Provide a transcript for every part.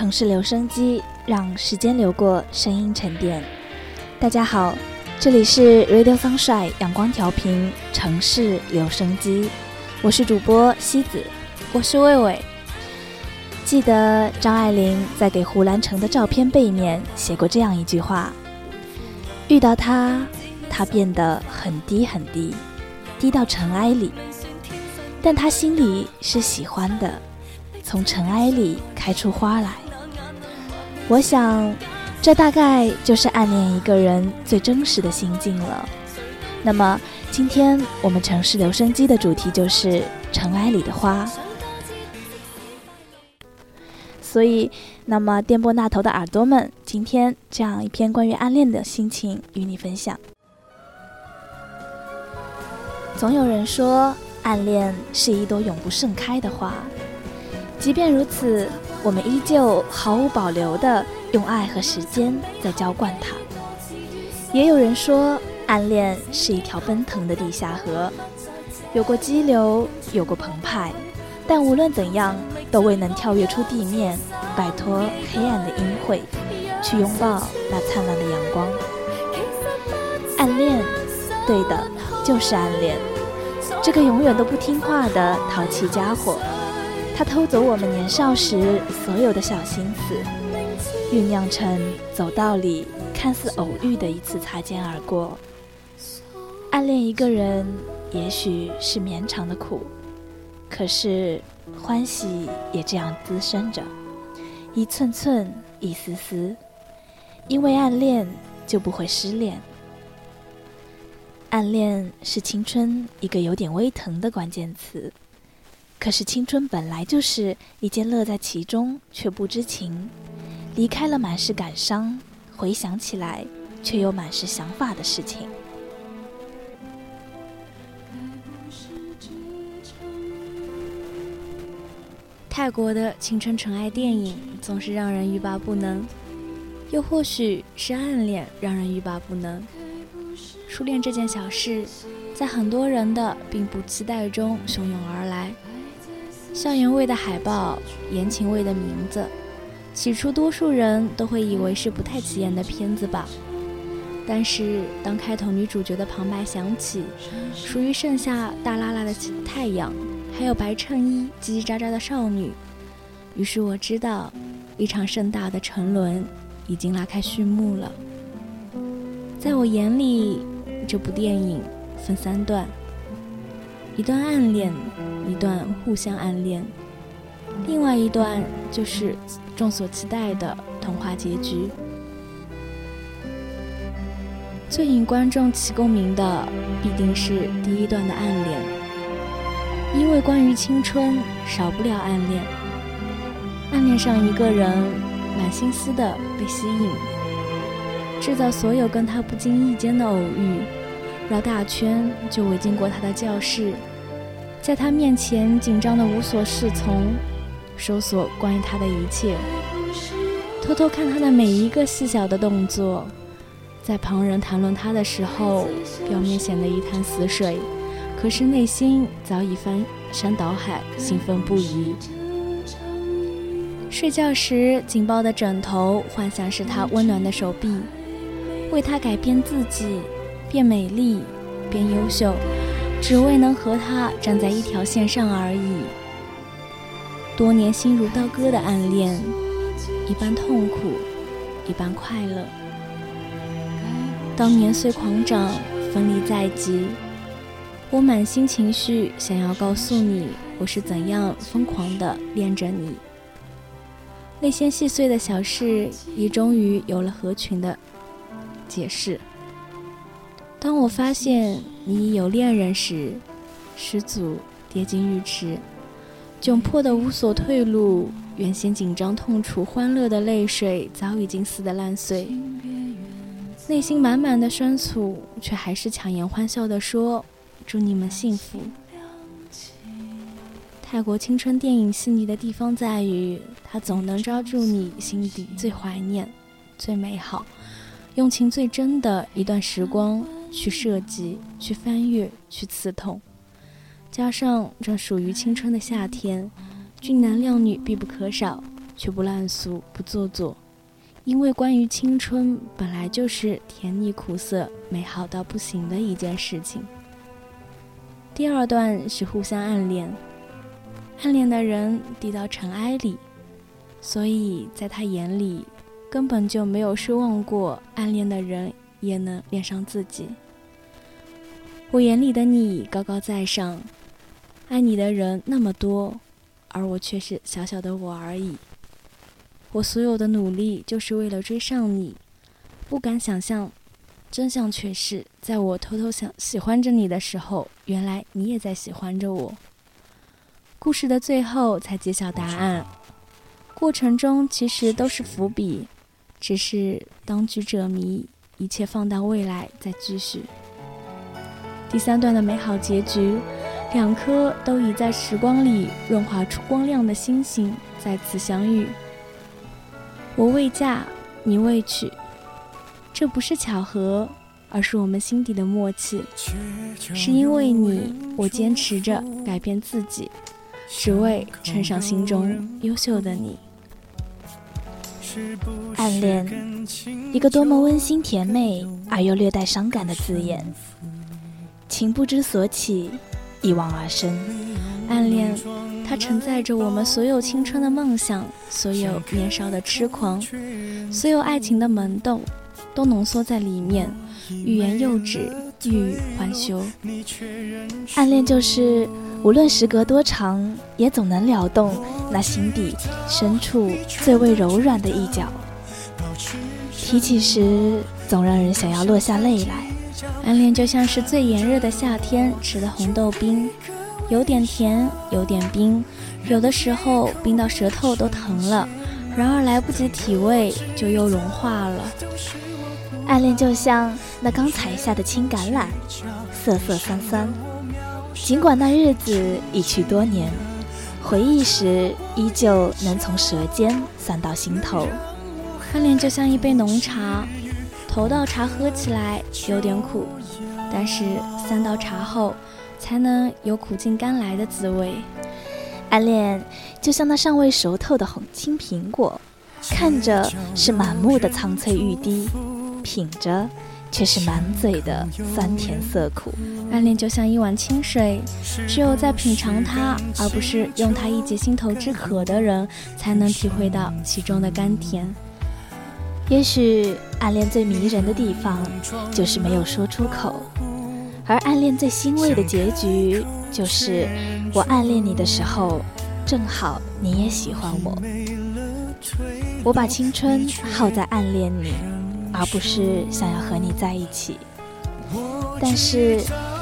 城市留声机，让时间流过，声音沉淀。大家好，这里是 Radio Sunshine 阳光调频城市留声机，我是主播西子，我是魏魏。记得张爱玲在给胡兰成的照片背面写过这样一句话：遇到他，他变得很低很低，低到尘埃里，但他心里是喜欢的。从尘埃里开出花来，我想，这大概就是暗恋一个人最真实的心境了。那么，今天我们城市留声机的主题就是尘埃里的花。所以，那么电波那头的耳朵们，今天这样一篇关于暗恋的心情与你分享。总有人说，暗恋是一朵永不盛开的花。即便如此，我们依旧毫无保留地用爱和时间在浇灌它。也有人说，暗恋是一条奔腾的地下河，有过激流，有过澎湃，但无论怎样，都未能跳跃出地面，摆脱黑暗的阴晦，去拥抱那灿烂的阳光。暗恋，对的，就是暗恋，这个永远都不听话的淘气家伙。他偷走我们年少时所有的小心思，酝酿成走道里看似偶遇的一次擦肩而过。暗恋一个人，也许是绵长的苦，可是欢喜也这样滋生着，一寸寸，一丝丝。因为暗恋，就不会失恋。暗恋是青春一个有点微疼的关键词。可是青春本来就是一件乐在其中却不知情，离开了满是感伤，回想起来却又满是想法的事情。泰国的青春纯爱电影总是让人欲罢不能，又或许是暗恋让人欲罢不能。初恋这件小事，在很多人的并不期待中汹涌而来。校园味的海报，言情味的名字，起初多数人都会以为是不太起眼的片子吧。但是当开头女主角的旁白响起，属于盛夏大拉拉的太阳，还有白衬衣叽叽喳喳的少女，于是我知道，一场盛大的沉沦已经拉开序幕了。在我眼里，这部电影分三段。一段暗恋，一段互相暗恋，另外一段就是众所期待的童话结局。最引观众起共鸣的，必定是第一段的暗恋，因为关于青春，少不了暗恋。暗恋上一个人，满心思的被吸引，制造所有跟他不经意间的偶遇，绕大圈就围经过他的教室。在他面前紧张的无所适从，搜索关于他的一切，偷偷看他的每一个细小的动作，在旁人谈论他的时候，表面显得一潭死水，可是内心早已翻山倒海，兴奋不已。睡觉时紧抱的枕头，幻想是他温暖的手臂，为他改变自己，变美丽，变优秀。只为能和他站在一条线上而已。多年心如刀割的暗恋，一半痛苦，一半快乐。当年岁狂长，分离在即，我满心情绪想要告诉你，我是怎样疯狂的恋着你。那些细碎的小事，也终于有了合群的解释。当我发现你已有恋人时，失足跌进浴池，窘迫的无所退路。原先紧张、痛楚、欢乐的泪水早已经撕得烂碎，内心满满的酸楚，却还是强颜欢笑地说：“祝你们幸福。”泰国青春电影细腻的地方在于，它总能抓住你心底最怀念、最美好、用情最真的一段时光。去设计，去翻阅，去刺痛，加上这属于青春的夏天，俊男靓女必不可少，却不烂俗不做作，因为关于青春本来就是甜腻苦涩、美好到不行的一件事情。第二段是互相暗恋，暗恋的人低到尘埃里，所以在他眼里根本就没有奢望过暗恋的人也能恋上自己。我眼里的你高高在上，爱你的人那么多，而我却是小小的我而已。我所有的努力就是为了追上你，不敢想象，真相却是在我偷偷想喜欢着你的时候，原来你也在喜欢着我。故事的最后才揭晓答案，过程中其实都是伏笔，只是当局者迷，一切放到未来再继续。第三段的美好结局，两颗都已在时光里润滑出光亮的星星再次相遇。我未嫁，你未娶，这不是巧合，而是我们心底的默契。是因为你，我坚持着改变自己，只为衬上心中优秀的你。暗恋，一个多么温馨甜美而又略带伤感的字眼。情不知所起，一往而深。暗恋，它承载着我们所有青春的梦想，所有年少的痴狂，所有爱情的萌动，都浓缩在里面。欲言又止，欲还休。暗恋就是，无论时隔多长，也总能撩动那心底深处最为柔软的一角。提起时，总让人想要落下泪来。暗恋就像是最炎热的夏天吃的红豆冰，有点甜，有点冰，有的时候冰到舌头都疼了，然而来不及体味就又融化了。暗恋就像那刚采下的青橄榄，涩涩酸酸，尽管那日子已去多年，回忆时依旧能从舌尖酸到心头。暗恋就像一杯浓茶。头道茶喝起来有点苦，但是三道茶后才能有苦尽甘来的滋味。暗恋就像那尚未熟透的红青苹果，看着是满目的苍翠欲滴，品着却是满嘴的酸甜涩苦。暗恋就像一碗清水，只有在品尝它，而不是用它一解心头之渴的人，才能体会到其中的甘甜。也许暗恋最迷人的地方，就是没有说出口；而暗恋最欣慰的结局，就是我暗恋你的时候，正好你也喜欢我。我把青春耗在暗恋你，而不是想要和你在一起。但是，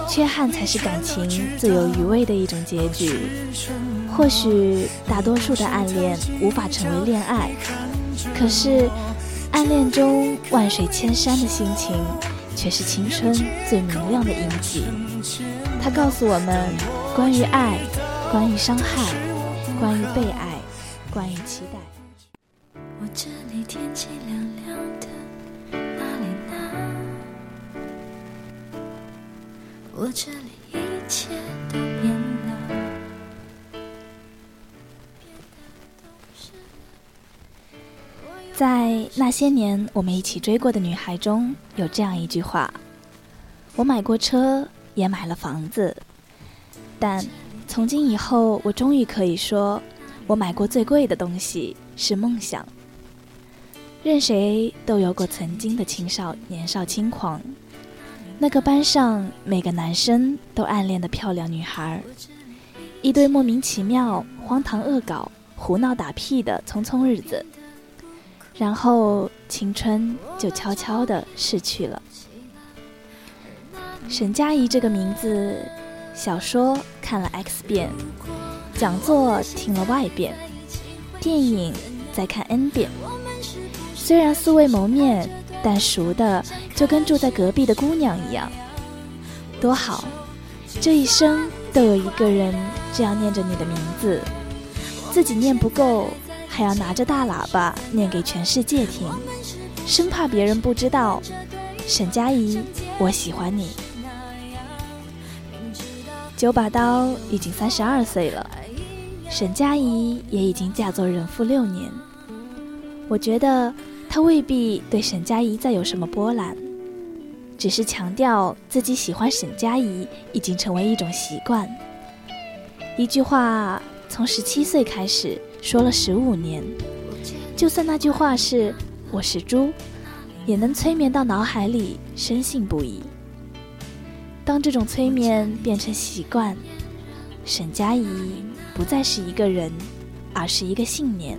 缺憾才是感情最有余味的一种结局。或许大多数的暗恋无法成为恋爱，可是。暗恋中万水千山的心情，却是青春最明亮的印记。它告诉我们关于爱，关于伤害，关于被爱，关于期待。我我这里一切都变了。在那些年我们一起追过的女孩中有这样一句话：“我买过车，也买了房子，但从今以后，我终于可以说，我买过最贵的东西是梦想。”任谁都有过曾经的青少年少轻狂，那个班上每个男生都暗恋的漂亮女孩，一堆莫名其妙、荒唐恶搞、胡闹打屁的匆匆日子。然后青春就悄悄地逝去了。沈佳宜这个名字，小说看了 X 遍，讲座听了 Y 遍，电影再看 N 遍。虽然素未谋面，但熟的就跟住在隔壁的姑娘一样。多好，这一生都有一个人这样念着你的名字，自己念不够。还要拿着大喇叭念给全世界听，生怕别人不知道。沈佳宜，我喜欢你。九把刀已经三十二岁了，沈佳宜也已经嫁作人妇六年。我觉得他未必对沈佳宜再有什么波澜，只是强调自己喜欢沈佳宜已经成为一种习惯。一句话从十七岁开始说了十五年，就算那句话是“我是猪”，也能催眠到脑海里，深信不疑。当这种催眠变成习惯，沈佳宜不再是一个人，而是一个信念。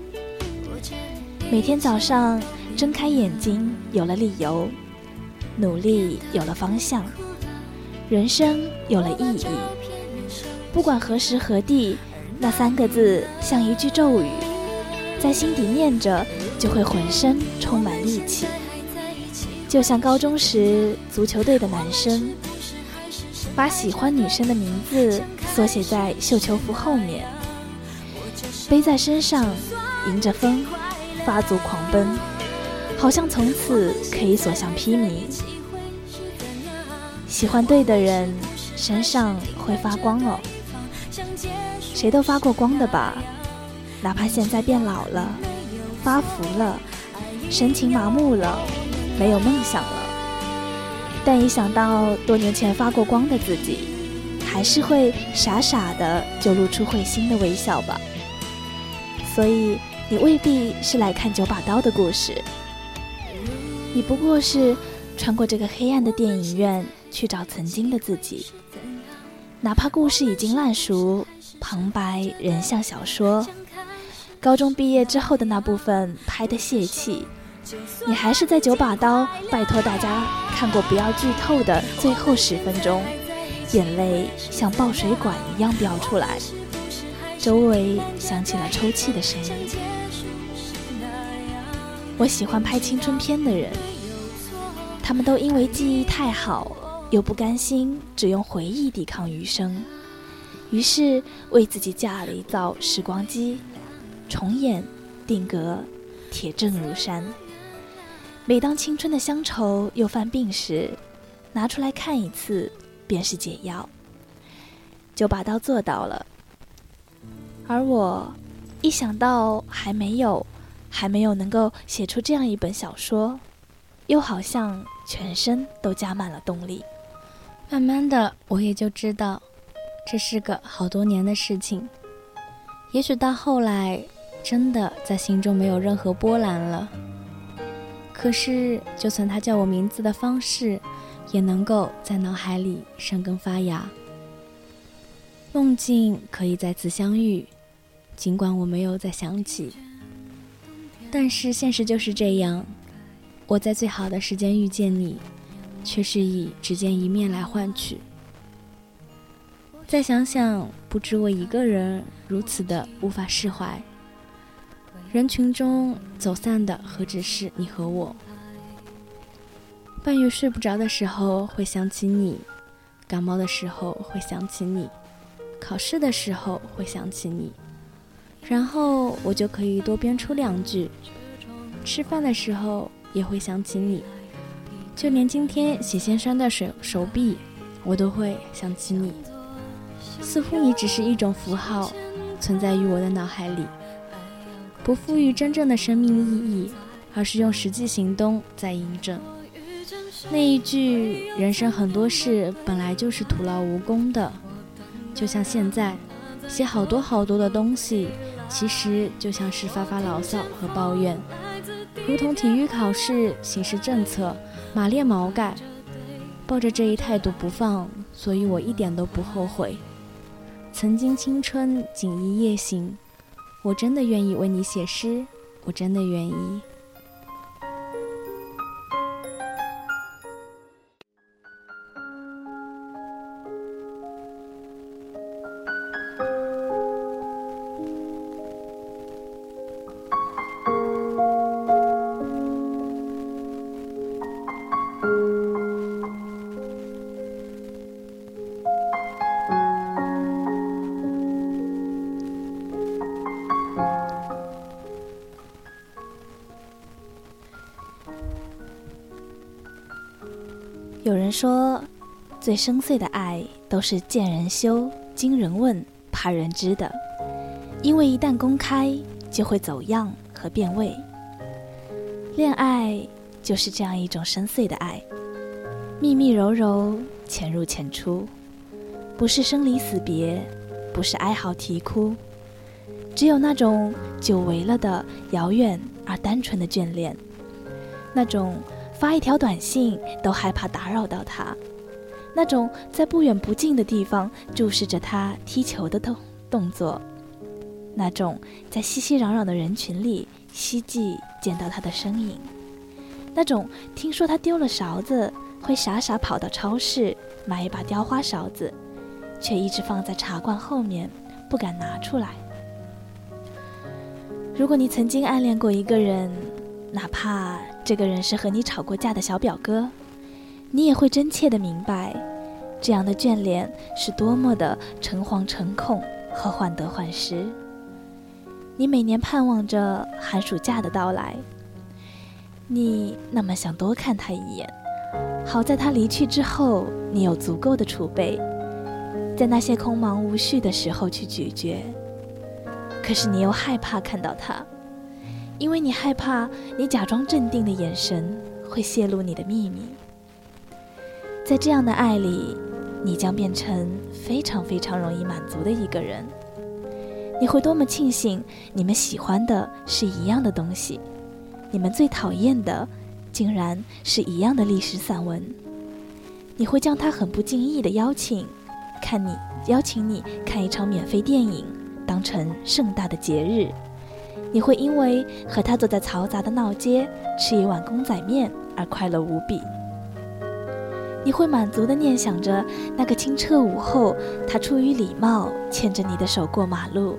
每天早上睁开眼睛，有了理由，努力有了方向，人生有了意义。不管何时何地，那三个字像一句咒语，在心底念着，就会浑身充满力气。就像高中时足球队的男生，把喜欢女生的名字缩写在绣球服后面，背在身上，迎着风。发足狂奔，好像从此可以所向披靡。喜欢对的人，身上会发光哦。谁都发过光的吧？哪怕现在变老了，发福了，神情麻木了，没有梦想了，但一想到多年前发过光的自己，还是会傻傻的就露出会心的微笑吧。所以。你未必是来看九把刀的故事，你不过是穿过这个黑暗的电影院去找曾经的自己。哪怕故事已经烂熟，旁白人像小说，高中毕业之后的那部分拍的泄气，你还是在九把刀拜托大家看过不要剧透的最后十分钟，眼泪像爆水管一样飙出来，周围响起了抽泣的声音。我喜欢拍青春片的人，他们都因为记忆太好，又不甘心只用回忆抵抗余生，于是为自己架了一造时光机，重演、定格，铁证如山。每当青春的乡愁又犯病时，拿出来看一次，便是解药。就把刀做到了，而我一想到还没有。还没有能够写出这样一本小说，又好像全身都加满了动力。慢慢的，我也就知道，这是个好多年的事情。也许到后来，真的在心中没有任何波澜了。可是，就算他叫我名字的方式，也能够在脑海里生根发芽。梦境可以再次相遇，尽管我没有再想起。但是现实就是这样，我在最好的时间遇见你，却是以只见一面来换取。再想想，不止我一个人如此的无法释怀。人群中走散的何止是你和我？半夜睡不着的时候会想起你，感冒的时候会想起你，考试的时候会想起你。然后我就可以多编出两句。吃饭的时候也会想起你，就连今天洗先生的手手臂，我都会想起你。似乎你只是一种符号，存在于我的脑海里，不赋予真正的生命意义，而是用实际行动在印证。那一句“人生很多事本来就是徒劳无功的”，就像现在写好多好多的东西。其实就像是发发牢骚和抱怨，如同体育考试形式政策马列毛概，抱着这一态度不放，所以我一点都不后悔。曾经青春锦衣夜行，我真的愿意为你写诗，我真的愿意。最深邃的爱都是见人羞、惊人问、怕人知的。因为一旦公开，就会走样和变味。恋爱就是这样一种深邃的爱，密密柔柔，潜入浅出，不是生离死别，不是哀嚎啼哭，只有那种久违了的遥远而单纯的眷恋，那种发一条短信都害怕打扰到他，那种在不远不近的地方注视着他踢球的动动作。那种在熙熙攘攘的人群里希冀见到他的身影，那种听说他丢了勺子会傻傻跑到超市买一把雕花勺子，却一直放在茶罐后面不敢拿出来。如果你曾经暗恋过一个人，哪怕这个人是和你吵过架的小表哥，你也会真切的明白，这样的眷恋是多么的诚惶诚恐和患得患失。你每年盼望着寒暑假的到来，你那么想多看他一眼。好在他离去之后，你有足够的储备，在那些空忙无序的时候去咀嚼。可是你又害怕看到他，因为你害怕你假装镇定的眼神会泄露你的秘密。在这样的爱里，你将变成非常非常容易满足的一个人。你会多么庆幸，你们喜欢的是一样的东西，你们最讨厌的，竟然是一样的历史散文。你会将他很不经意的邀请，看你邀请你看一场免费电影，当成盛大的节日。你会因为和他坐在嘈杂的闹街吃一碗公仔面而快乐无比。你会满足地念想着那个清澈午后，他出于礼貌牵着你的手过马路。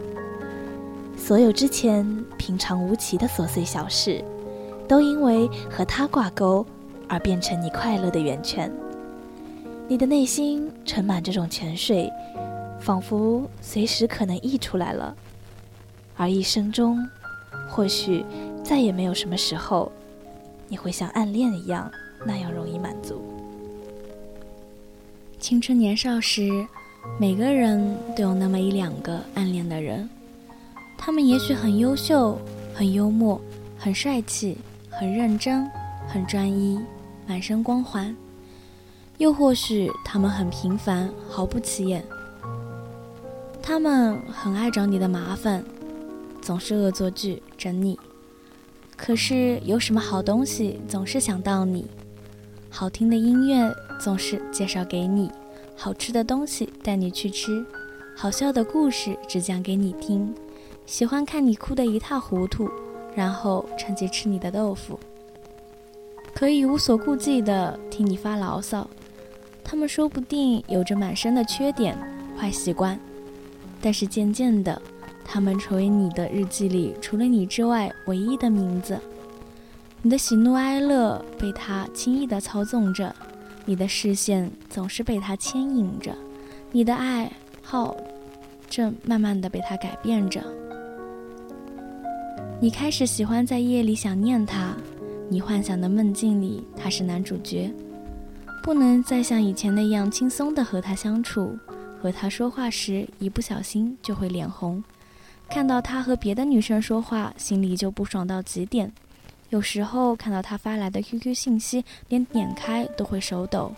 所有之前平常无奇的琐碎小事，都因为和他挂钩而变成你快乐的源泉。你的内心盛满这种泉水，仿佛随时可能溢出来了。而一生中，或许再也没有什么时候，你会像暗恋一样那样容易满足。青春年少时，每个人都有那么一两个暗恋的人。他们也许很优秀、很幽默、很帅气、很认真、很专一、满身光环；又或许他们很平凡、毫不起眼。他们很爱找你的麻烦，总是恶作剧整你。可是有什么好东西总是想到你，好听的音乐总是介绍给你，好吃的东西带你去吃，好笑的故事只讲给你听。喜欢看你哭得一塌糊涂，然后趁机吃你的豆腐。可以无所顾忌地听你发牢骚，他们说不定有着满身的缺点、坏习惯，但是渐渐的，他们成为你的日记里除了你之外唯一的名字。你的喜怒哀乐被他轻易地操纵着，你的视线总是被他牵引着，你的爱好正慢慢地被他改变着。你开始喜欢在夜里想念他，你幻想的梦境里他是男主角，不能再像以前那样轻松的和他相处，和他说话时一不小心就会脸红，看到他和别的女生说话心里就不爽到极点，有时候看到他发来的 QQ 信息连点开都会手抖，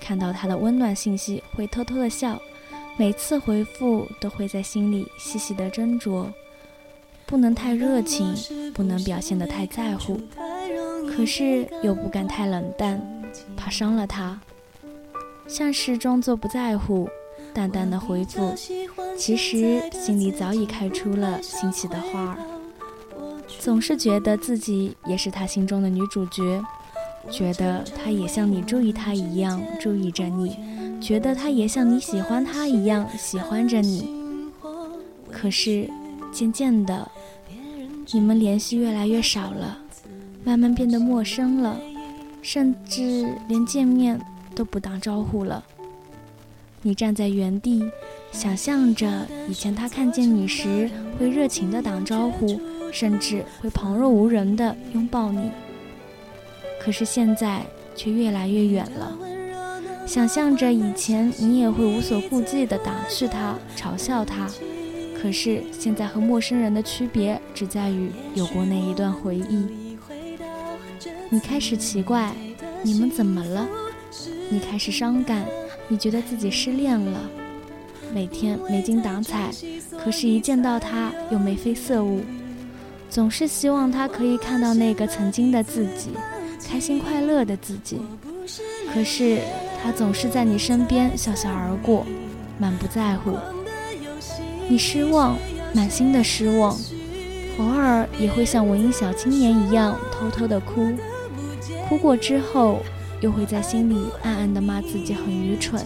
看到他的温暖信息会偷偷的笑，每次回复都会在心里细细的斟酌。不能太热情，不能表现得太在乎，可是又不敢太冷淡，怕伤了他。像是装作不在乎，淡淡的回复，其实心里早已开出了欣喜的花儿。总是觉得自己也是他心中的女主角，觉得他也像你注意他一样注意着你，觉得他也像你喜欢他一样喜欢着你。可是渐渐的。你们联系越来越少了，慢慢变得陌生了，甚至连见面都不打招呼了。你站在原地，想象着以前他看见你时会热情的打招呼，甚至会旁若无人的拥抱你。可是现在却越来越远了。想象着以前你也会无所顾忌的打趣他、嘲笑他。可是现在和陌生人的区别只在于有过那一段回忆。你开始奇怪，你们怎么了？你开始伤感，你觉得自己失恋了。每天没精打采，可是，一见到他又眉飞色舞，总是希望他可以看到那个曾经的自己，开心快乐的自己。可是，他总是在你身边笑笑而过，满不在乎。你失望，满心的失望，偶尔也会像文艺小青年一样偷偷的哭，哭过之后，又会在心里暗暗的骂自己很愚蠢。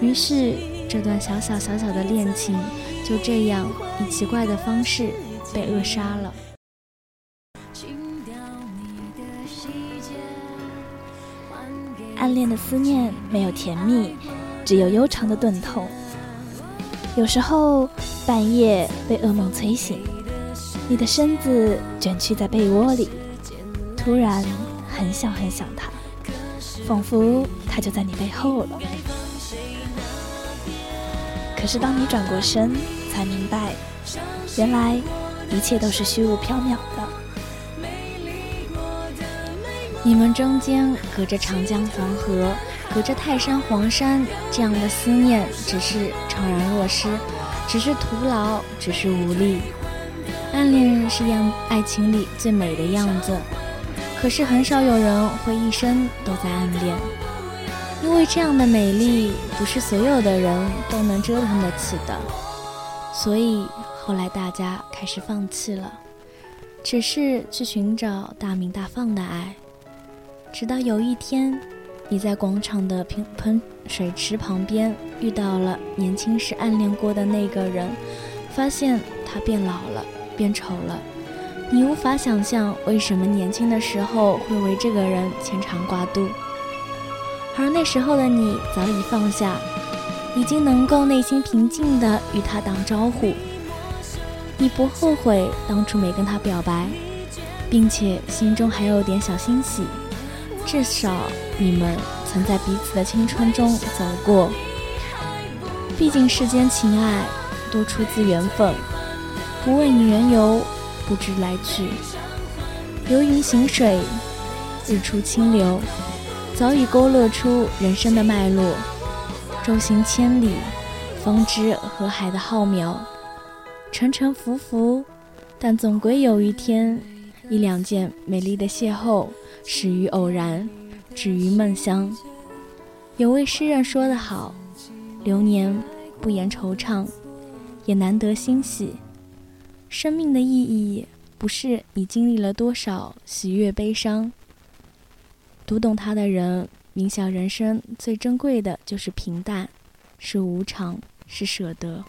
于是。这段小小小小的恋情，就这样以奇怪的方式被扼杀了。暗恋的思念没有甜蜜，只有悠长的钝痛。有时候半夜被噩梦催醒，你的身子卷曲在被窝里，突然很想很想他，仿佛他就在你背后了。可是当你转过身，才明白，原来一切都是虚无缥缈的。你们中间隔着长江黄河，隔着泰山黄山，这样的思念只是怅然若失，只是徒劳，只是无力。暗恋是样爱情里最美的样子，可是很少有人会一生都在暗恋。因为这样的美丽不是所有的人都能折腾得起的，所以后来大家开始放弃了，只是去寻找大明大放的爱。直到有一天，你在广场的喷喷水池旁边遇到了年轻时暗恋过的那个人，发现他变老了，变丑了。你无法想象为什么年轻的时候会为这个人牵肠挂肚。而那时候的你早已放下，已经能够内心平静地与他打招呼。你不后悔当初没跟他表白，并且心中还有点小欣喜，至少你们曾在彼此的青春中走过。毕竟世间情爱都出自缘分，不问缘由，不知来去。流云行水，日出清流。早已勾勒出人生的脉络，舟行千里，方知河海的浩渺。沉沉浮浮，但总归有一天，一两件美丽的邂逅，始于偶然，止于梦乡。有位诗人说得好：“流年不言惆怅，也难得欣喜。生命的意义，不是你经历了多少喜悦悲伤。”读懂他的人，冥想人生最珍贵的就是平淡，是无常，是舍得。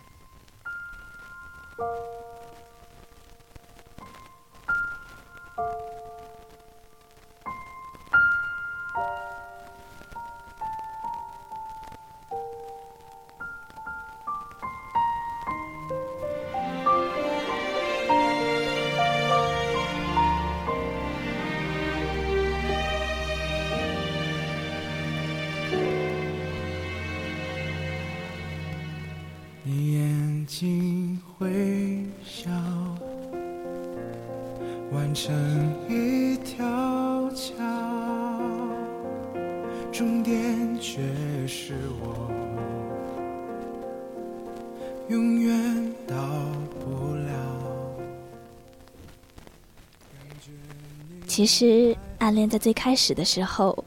其实，暗恋在最开始的时候，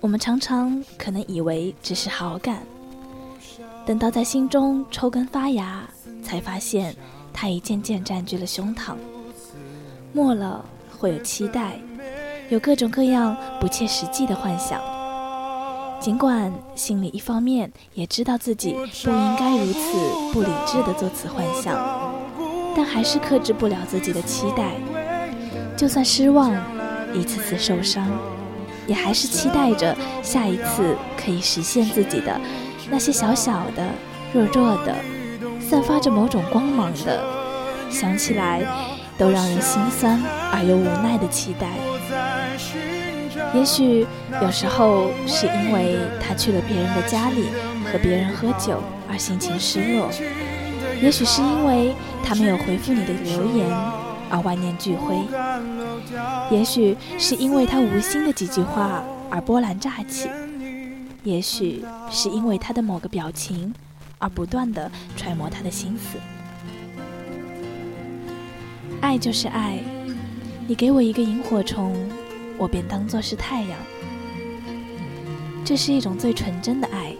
我们常常可能以为只是好感，等到在心中抽根发芽，才发现它已渐渐占据了胸膛。末了，会有期待，有各种各样不切实际的幻想。尽管心里一方面也知道自己不应该如此不理智的做此幻想，但还是克制不了自己的期待。就算失望。一次次受伤，也还是期待着下一次可以实现自己的那些小小的、弱弱的、散发着某种光芒的，想起来都让人心酸而又无奈的期待。也许有时候是因为他去了别人的家里和别人喝酒而心情失落，也许是因为他没有回复你的留言而万念俱灰，也许是因为他无心的几句话而波澜乍起，也许是因为他的某个表情而不断的揣摩他的心思。爱就是爱，你给我一个萤火虫，我便当作是太阳。这是一种最纯真的爱，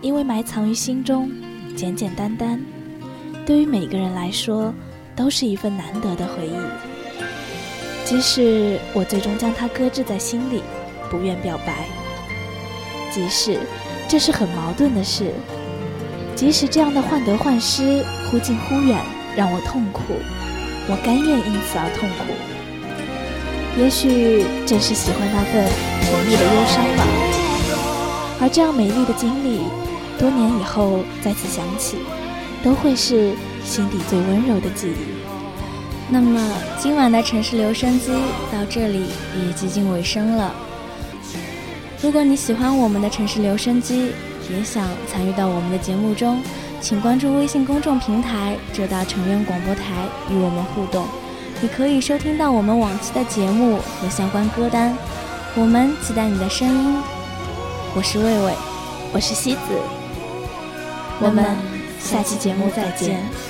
因为埋藏于心中，简简单单，对于每个人来说，都是一份难得的回忆。即使我最终将它搁置在心里，不愿表白；即使这是很矛盾的事；即使这样的患得患失、忽近忽远让我痛苦，我甘愿因此而痛苦。也许正是喜欢那份甜蜜的忧伤吧，而这样美丽的经历，多年以后再次想起，都会是心底最温柔的记忆。那么今晚的城市留声机到这里也接近尾声了。如果你喜欢我们的城市留声机，也想参与到我们的节目中，请关注微信公众平台“浙大成员广播台”与我们互动。你可以收听到我们往期的节目和相关歌单，我们期待你的声音。我是魏魏，我是西子，我们下期节目再见。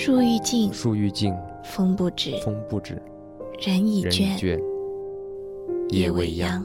树欲静，树欲静，风不止，风不止，人已倦，夜未央。